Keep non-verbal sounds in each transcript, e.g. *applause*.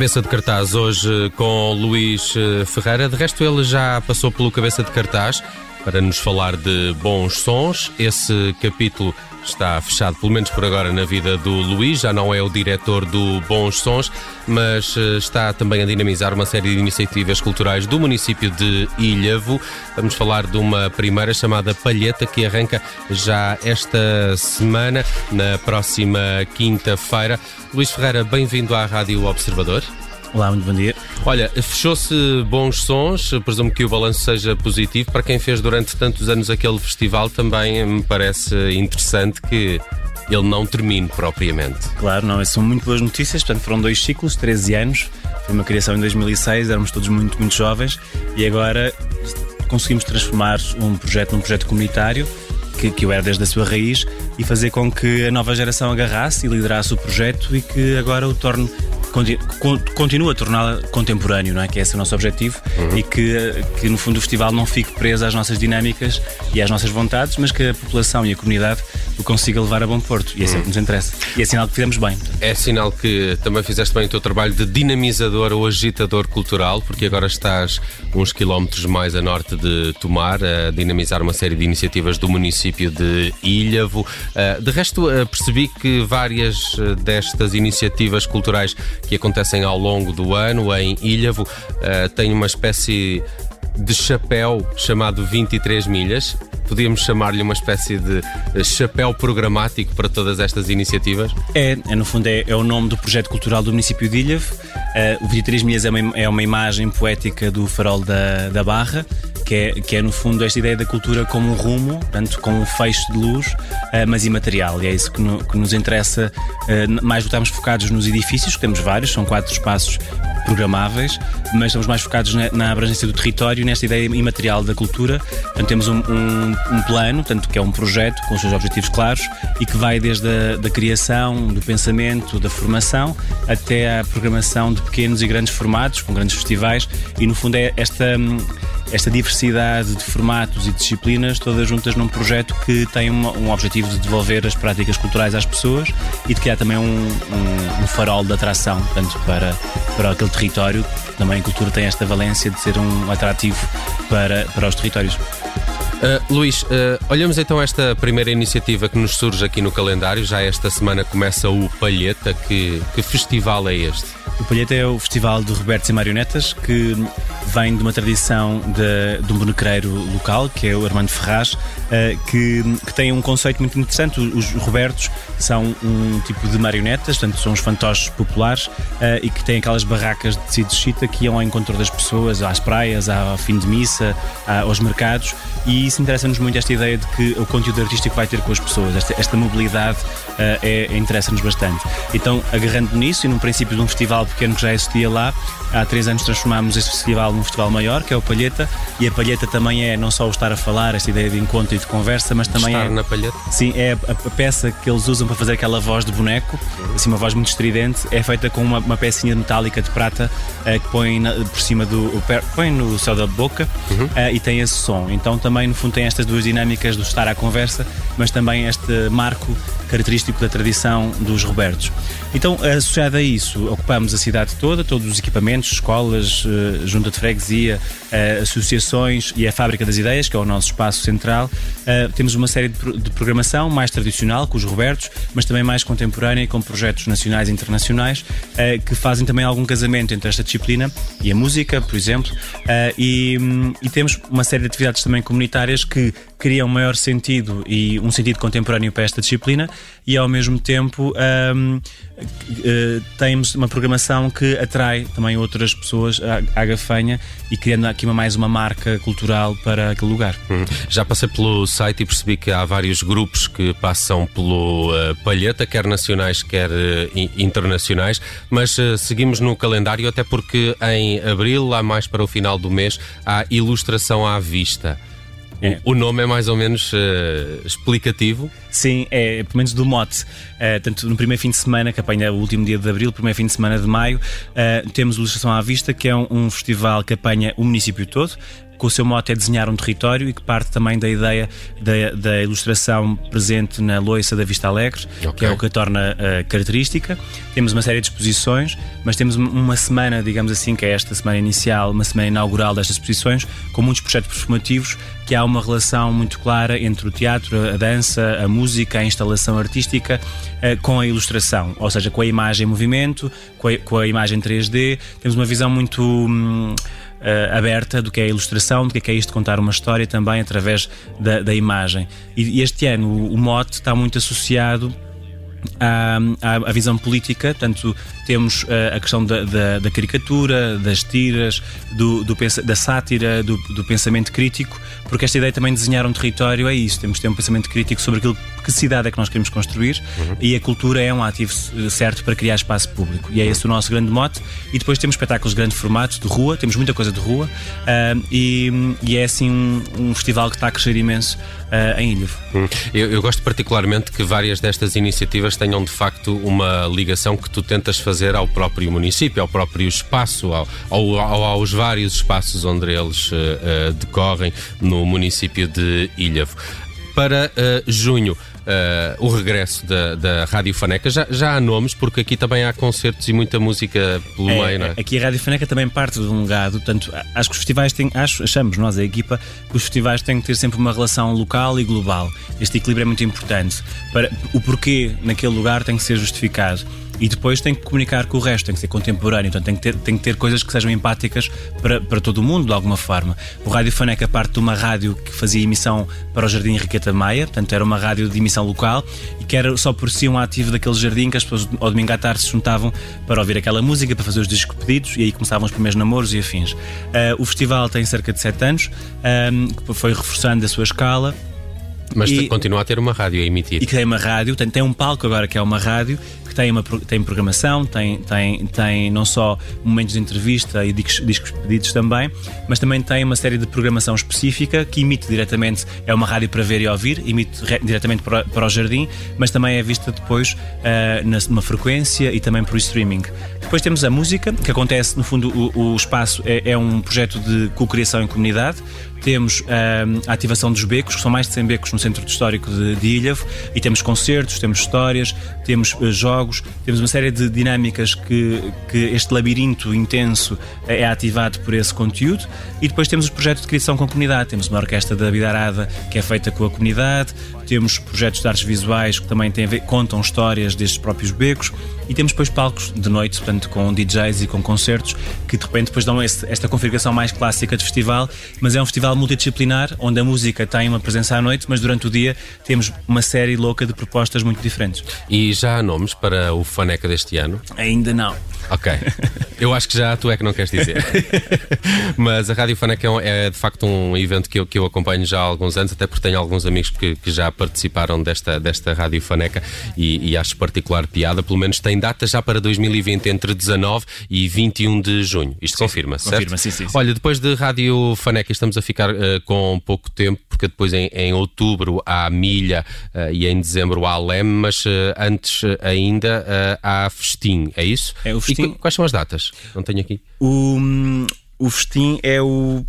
Cabeça de cartaz hoje com Luís eh, Ferreira. De resto, ele já passou pelo Cabeça de cartaz para nos falar de bons sons. Esse capítulo está fechado, pelo menos por agora, na vida do Luís. Já não é o diretor do Bons Sons, mas eh, está também a dinamizar uma série de iniciativas culturais do município de Ilhavo. Vamos falar de uma primeira chamada Palheta, que arranca já esta semana, na próxima quinta-feira. Luís Ferreira, bem-vindo à Rádio Observador. Olá, muito bom dia. Olha, fechou-se bons sons, presumo que o balanço seja positivo. Para quem fez durante tantos anos aquele festival, também me parece interessante que ele não termine propriamente. Claro, não, são muito boas notícias. Portanto, foram dois ciclos, 13 anos. Foi uma criação em 2006, éramos todos muito, muito jovens e agora conseguimos transformar um projeto num projeto comunitário que, que eu era desde a sua raiz e fazer com que a nova geração agarrasse e liderasse o projeto e que agora o torne continua a torná-la contemporâneo, não é? Que esse é o nosso objetivo uhum. e que, que, no fundo, o festival não fique preso às nossas dinâmicas e às nossas vontades, mas que a população e a comunidade o consiga levar a bom porto. E é isso uhum. que nos interessa. E é sinal que fizemos bem. É sinal que também fizeste bem o teu trabalho de dinamizador ou agitador cultural, porque agora estás uns quilómetros mais a norte de Tomar, a dinamizar uma série de iniciativas do município de Ilhavo. Ah, de resto, ah, percebi que várias ah, destas iniciativas culturais que acontecem ao longo do ano em Ilhavo têm uma espécie de chapéu chamado 23 milhas. podíamos chamar-lhe uma espécie de chapéu programático para todas estas iniciativas? É, é no fundo, é, é, o nome do projeto cultural do município de Ilhavo. Uh, o 23 Milhas é uma, é uma imagem poética do farol da, da Barra que é, que é no fundo esta ideia da cultura como um rumo, tanto como um feixe de luz, uh, mas imaterial. E é isso que, no, que nos interessa. Uh, mais estamos focados nos edifícios, que temos vários, são quatro espaços programáveis, mas estamos mais focados na, na abrangência do território, nesta ideia imaterial da cultura. Portanto, temos um, um, um, plano, tanto que é um projeto com os seus objetivos claros e que vai desde a da criação, do pensamento, da formação, até a programação de pequenos e grandes formatos, com grandes festivais, e no fundo é esta hum, esta diversidade de formatos e disciplinas todas juntas num projeto que tem um, um objetivo de devolver as práticas culturais às pessoas e de criar também um, um, um farol de atração, tanto para, para aquele território, também a cultura tem esta valência de ser um atrativo para, para os territórios. Uh, Luís, uh, olhamos então esta primeira iniciativa que nos surge aqui no calendário. Já esta semana começa o Palheta. Que, que festival é este? O Palheta é o festival de Robertos e Marionetas que vem de uma tradição de, de um bonecreiro local, que é o Armando Ferraz, uh, que, que, tem um conceito muito interessante. Os Robertos são um tipo de marionetas, portanto, são os fantoches populares uh, e que têm aquelas barracas de tecido chita que iam ao encontro das pessoas, às praias, ao fim de missa, aos mercados. E isso interessa-nos muito, esta ideia de que o conteúdo artístico vai ter com as pessoas, esta, esta mobilidade uh, é, interessa-nos bastante. Então, agarrando nisso, e num princípio de um festival pequeno que já existia lá, há três anos transformámos esse festival num festival maior, que é o Palheta, e a Palheta também é não só o estar a falar, esta ideia de encontro e de conversa, mas também estar é. na Palheta? Sim, é a, a, peça que eles usam para fazer aquela voz de boneco, assim, uma voz muito estridente, é feita com uma, uma pecinha metálica de prata uh, que põe na, por cima do. põe no céu da boca uhum. uh, e tem esse som. Então também, no fundo, tem estas duas dinâmicas do estar à conversa, mas também este marco característico da tradição dos Robertos. Então, associado a isso, ocupamos a cidade toda, todos os equipamentos, escolas, uh, junta de freguesia, uh, associações e a Fábrica das Ideias, que é o nosso espaço central. Uh, temos uma série de, pro de, programação mais tradicional com os Robertos, mas também mais contemporânea com projetos nacionais e internacionais que fazem também algum casamento entre esta disciplina e a música, por exemplo. E, um, e temos uma série de atividades também comunitárias que criam um maior sentido e um sentido contemporâneo para esta disciplina e ao mesmo tempo um, uh, eh, temos uma programação que atrai também outras pessoas à, Gafanha e criando aqui uma, mais uma marca cultural para aquele lugar. Hum. Já passei pelo site e percebi que há vários grupos que passam pelo uh, Palheta, quer nacionais, quer uh, internacionais, mas seguimos no calendário até porque em abril, lá mais para o final do mês, há ilustração à vista. É. O nome é mais ou menos uh, explicativo? Sim, é pelo menos do mote. Uh, tanto no primeiro fim de semana, que apanha o último dia de abril, primeiro fim de semana de maio, uh, temos o Ilustração à Vista, que é um, um festival que apanha o município todo que o seu mote é desenhar um território e que parte também da ideia da, da ilustração presente na loiça da Vista Alegre, okay. que é o que a torna uh, característica. Temos uma série de exposições, mas temos uma semana, digamos assim, que é esta semana inicial, uma semana inaugural destas exposições, com muitos projetos performativos, que há uma relação muito clara entre o teatro, a dança, a música, a instalação artística uh, com a ilustração, ou seja, com a imagem em movimento, com a, com a imagem 3D. Temos uma visão muito. Hum, uh, aberta do que é a ilustração, do que é, é isto contar uma história também através da, da imagem. E, este ano o, o mote está muito associado à, à, visão política, tanto temos uh, a questão da, da, da, caricatura, das tiras, do, do da sátira, do, do, pensamento crítico, porque esta ideia também de desenhar um território é isso, temos de ter um pensamento crítico sobre aquilo que cidade é que nós queremos construir uhum. e a cultura é um ativo certo para criar espaço público. E é esse o nosso grande mote. E depois temos espetáculos de grande formato, de rua, temos muita coisa de rua uh, e, e, é assim um, um, festival que está a crescer imenso uh, em Ilha. Uhum. Eu, eu gosto particularmente que várias destas iniciativas tenham de facto uma ligação que tu tentas fazer ao próprio município, ao próprio espaço, ao, ao, aos vários espaços onde eles uh, decorrem no município de Ilhavo. Para junho, uh, o regresso da, da Rádio Faneca. Já, já há nomes, porque aqui também há concertos e muita música pelo é, meio, não é? Aqui a Rádio Faneca também parte de um legado, portanto, acho que os festivais têm, acho, achamos nós, a equipa, que os festivais têm que ter sempre uma relação local e global. Este equilíbrio é muito importante. Para, o porquê naquele lugar tem que ser justificado. E depois tem que comunicar com o resto, tem que ser contemporâneo, portanto tem que ter, tem que ter coisas que sejam empáticas para, para todo o mundo, de alguma forma. O Rádio Faneca parte de uma rádio que fazia emissão para o Jardim Henriqueta Maia, portanto era uma rádio de emissão local e que era só por si um ativo daquele jardim que as pessoas ao domingo à tarde se juntavam para ouvir aquela música, para fazer os discos pedidos e aí começavam os primeiros namoros e afins. Uh, o festival tem cerca de 7 anos, um, foi reforçando a sua escala mas e, continua a ter uma rádio a emitir. E que tem uma rádio, tem, tem um palco agora que é uma rádio, que tem, uma, tem programação, tem, tem, tem não só momentos de entrevista e discos, discos pedidos também, mas também tem uma série de programação específica que emite diretamente, é uma rádio para ver e ouvir, emite re, diretamente para, para, o jardim, mas também é vista depois uh, na, numa frequência e também por streaming. Depois temos a música, que acontece, no fundo, o, o espaço é, é um projeto de co-criação em comunidade, temos um, a ativação dos becos, que são mais de 100 becos no Centro Histórico de, de Ilhavo, e temos concertos, temos histórias, temos uh, jogos, temos uma série de dinâmicas que, que este labirinto intenso é ativado por esse conteúdo, e depois temos os projetos de criação com a comunidade, temos uma orquestra da Vida Arada que é feita com a comunidade, temos projetos de artes visuais que também têm contam histórias destes próprios becos, e temos depois palcos de noite, portanto, com DJs e com concertos, que de repente depois dão esse, esta configuração mais clássica de festival, mas é um festival multidisciplinar, onde a música tem uma presença à noite, mas durante o dia temos uma série louca de propostas muito diferentes. E já há nomes para o Faneca deste ano? Ainda não. Ok. Eu acho que já tu é que não queres dizer. *laughs* Mas a Rádio Faneca é, é, de facto um evento que eu, que eu acompanho já há alguns anos, até porque tenho alguns amigos que, que já participaram desta, desta Rádio Faneca e, e acho particular piada. Pelo menos tem data já para 2020, entre 19 e 21 de junho. Isto confirma, certo? Confirma, sim, sim, sim. Olha, depois de Rádio Faneca estamos a ficar uh, com pouco tempo, porque depois em, em outubro há Milha uh, e em dezembro há Leme, mas uh, antes ainda há Festim, é isso? É o Festim. E quais são as datas? Não tenho aqui. O, o festim é o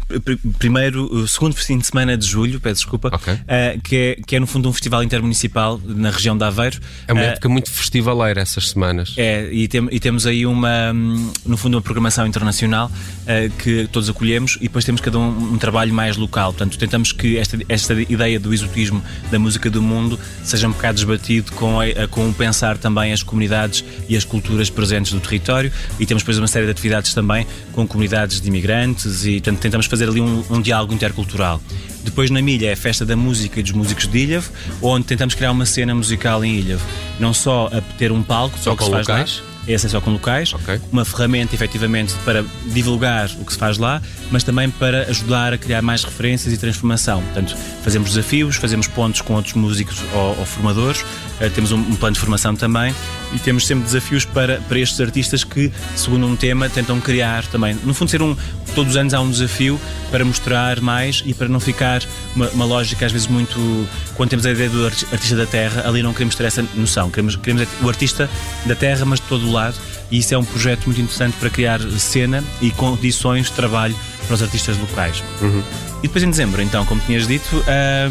primeiro, o segundo festim de semana de julho, peço desculpa, okay. uh, que, é, que é no fundo um festival intermunicipal na região de Aveiro. É uma uh, época muito festivaleira essas semanas. É, e, tem, e, temos aí uma, no fundo, uma programação internacional uh, que todos acolhemos e depois temos cada um um trabalho mais local. Portanto, tentamos que esta, esta ideia do exotismo da música do mundo seja um bocado desbatido com, a, com o pensar também as comunidades e as culturas presentes do território e temos depois uma série de atividades também com comunidades de imigrantes imigrantes e portanto, tentamos fazer ali um, um diálogo intercultural. Depois na Milha é a Festa da Música e dos Músicos de Ilhavo, onde tentamos criar uma cena musical em Ilhavo. Não só a ter um palco, só que se faz locais? É só com locais, okay. uma ferramenta efetivamente para divulgar o que se faz lá, mas também para ajudar a criar mais referências e transformação. Portanto, fazemos desafios, fazemos pontos com outros músicos ou, ou formadores, uh, temos um, um, plano de formação também e temos sempre desafios para, para estes artistas que, segundo um tema, tentam criar também. No fundo, ser um. Todos os anos há um desafio para mostrar mais e para não ficar uma, uma lógica, às vezes, muito. Quando temos a ideia do artista da terra, ali não queremos ter essa noção. Queremos, queremos o artista da terra, mas de todo o lado. E isso é um projeto muito interessante para criar cena e condições de trabalho para os artistas locais. Uhum. E depois em dezembro, então, como tinhas dito.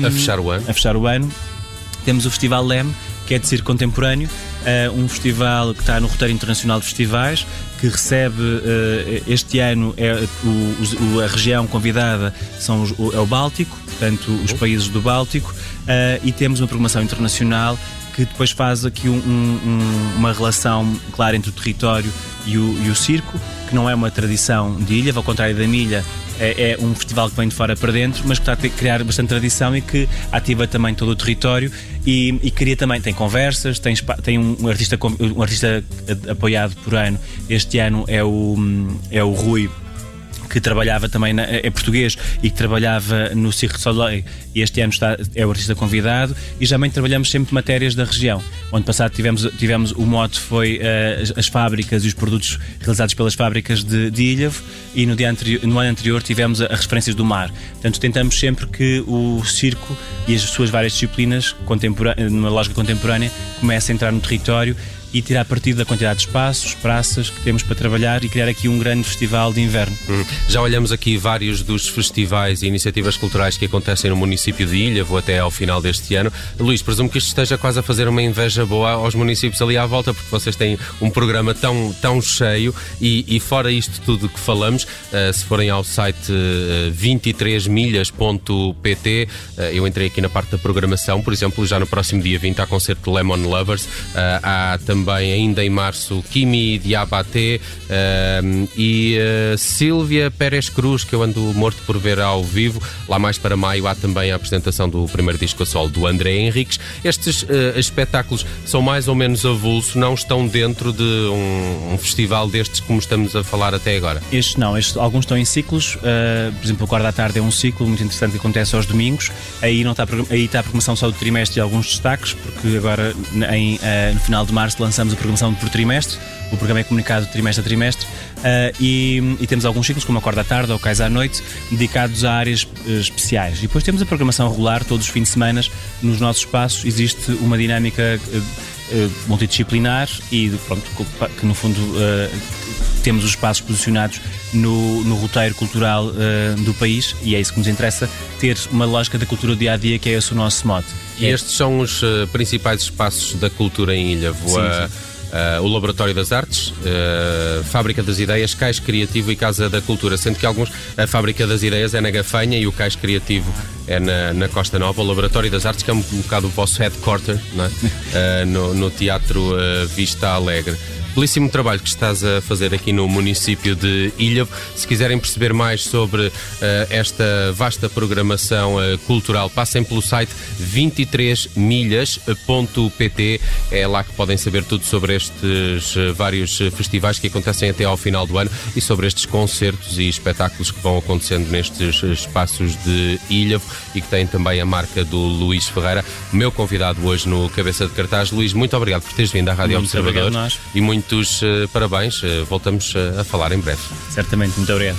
Um, a fechar o ano. A fechar o ano, temos o Festival LEM, que é de circo contemporâneo, uh, um festival que está no roteiro internacional de festivais, que recebe uh, este ano é o, o, a região convidada são os, o, é o Báltico, portanto os uhum. países do Báltico, uh, e temos uma programação internacional que depois faz aqui um, um, uma relação clara entre o território e o, e o, circo, que não é uma tradição de ilha, ao contrário da milha, é, é, um festival que vem de fora para dentro, mas que está a criar bastante tradição e que ativa também todo o território e, e cria também, tem conversas, tem, tem um, um, artista, um artista apoiado por ano, este ano é o, é o Rui que trabalhava também, na, é português e que trabalhava no Cirque du Soleil e este ano está, é o artista convidado e também trabalhamos sempre matérias da região. O ano passado tivemos, tivemos o mote foi uh, as, as, fábricas e os produtos realizados pelas fábricas de, de Ilhavo e no, dia anterior, no ano anterior tivemos as referências do mar. Portanto, tentamos sempre que o circo e as suas várias disciplinas, numa lógica contemporânea, comecem a entrar no território e tirar partido da quantidade de espaços, praças que temos para trabalhar e criar aqui um grande festival de inverno. Hum. Já olhamos aqui vários dos festivais e iniciativas culturais que acontecem no município de Ilha, vou até ao final deste ano. Luís, presumo que isto esteja quase a fazer uma inveja boa aos municípios ali à volta, porque vocês têm um programa tão, tão cheio e, e fora isto tudo que falamos, uh, se forem ao site uh, eh, 23milhas.pt, uh, eh, eu entrei aqui na parte da programação, por exemplo, já no próximo dia 20 há concerto de Lemon Lovers, há também também ainda em março Kimi Diabaté uh, e uh, Sílvia Pérez Cruz, que eu ando morto por ver ao vivo. Lá mais para maio há também a apresentação do primeiro disco a solo do André Henriques. Estes uh, espetáculos são mais ou menos avulso, não estão dentro de um, um, festival destes como estamos a falar até agora? Estes não, estes, alguns estão em ciclos. por exemplo, o Quarto da Tarde é um ciclo muito interessante que acontece aos domingos. Aí, não está, aí está a programação só do trimestre e alguns destaques, porque agora em, no final de março lançamos a programação por trimestre. O programa é comunicado trimestre a trimestre uh, e, e, temos alguns ciclos, como a Corda à Tarde ou Cais à Noite, dedicados a áreas uh, especiais. E depois temos a programação regular, todos os fins de semana, nos nossos espaços existe uma dinâmica uh, multidisciplinar e pronto, que no fundo temos os espaços posicionados no, no roteiro cultural do país e é isso que nos interessa, ter uma lógica da cultura do dia a dia que é esse o nosso mote. E é. estes são os uh, principais espaços da cultura em Ilha. Voa, sim, sim. Uh, o Laboratório das Artes, uh, Fábrica das Ideias, Cais Criativo e Casa da Cultura, sendo que alguns, a Fábrica das Ideias é na Gafanha e o Cais Criativo é na, na Costa Nova, o Laboratório das Artes, que é um, um bocado o vosso headquarter é? uh, *laughs* no, no, Teatro Vista Alegre. Belíssimo trabalho que estás a fazer aqui no município de Ilhavo. Se quiserem perceber mais sobre uh, esta vasta programação uh, cultural, passem pelo site 23milhas.pt. É lá que podem saber tudo sobre estes uh, vários festivais que acontecem até ao final do ano e sobre estes concertos e espetáculos que vão acontecendo nestes espaços de Ilhavo e que têm também a marca do Luís Ferreira, meu convidado hoje no Cabeça de Cartaz. Luís, muito obrigado por teres vindo à Rádio muito Observador e muito muitos uh, parabéns. Uh, voltamos uh, a falar em breve. Certamente, muito obrigado.